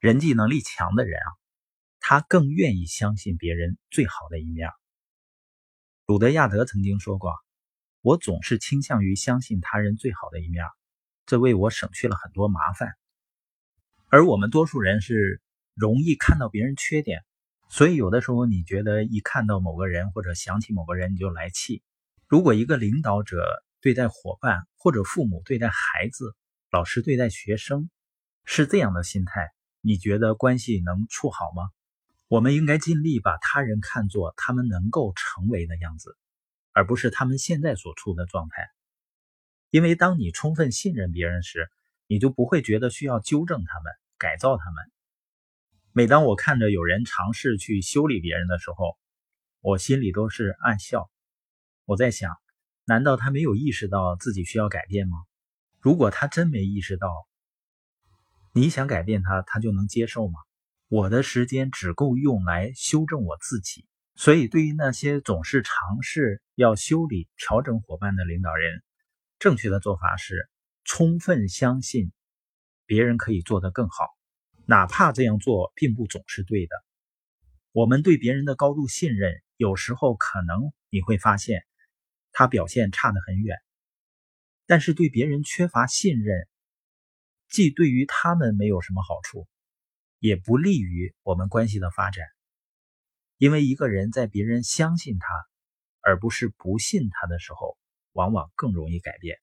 人际能力强的人啊，他更愿意相信别人最好的一面。鲁德亚德曾经说过：“我总是倾向于相信他人最好的一面，这为我省去了很多麻烦。”而我们多数人是容易看到别人缺点，所以有的时候你觉得一看到某个人或者想起某个人你就来气。如果一个领导者对待伙伴，或者父母对待孩子，老师对待学生，是这样的心态，你觉得关系能处好吗？我们应该尽力把他人看作他们能够成为的样子，而不是他们现在所处的状态。因为当你充分信任别人时，你就不会觉得需要纠正他们、改造他们。每当我看着有人尝试去修理别人的时候，我心里都是暗笑。我在想，难道他没有意识到自己需要改变吗？如果他真没意识到，你想改变他，他就能接受吗？我的时间只够用来修正我自己，所以对于那些总是尝试要修理、调整伙伴的领导人，正确的做法是。充分相信别人可以做得更好，哪怕这样做并不总是对的。我们对别人的高度信任，有时候可能你会发现他表现差得很远。但是对别人缺乏信任，既对于他们没有什么好处，也不利于我们关系的发展。因为一个人在别人相信他，而不是不信他的时候，往往更容易改变。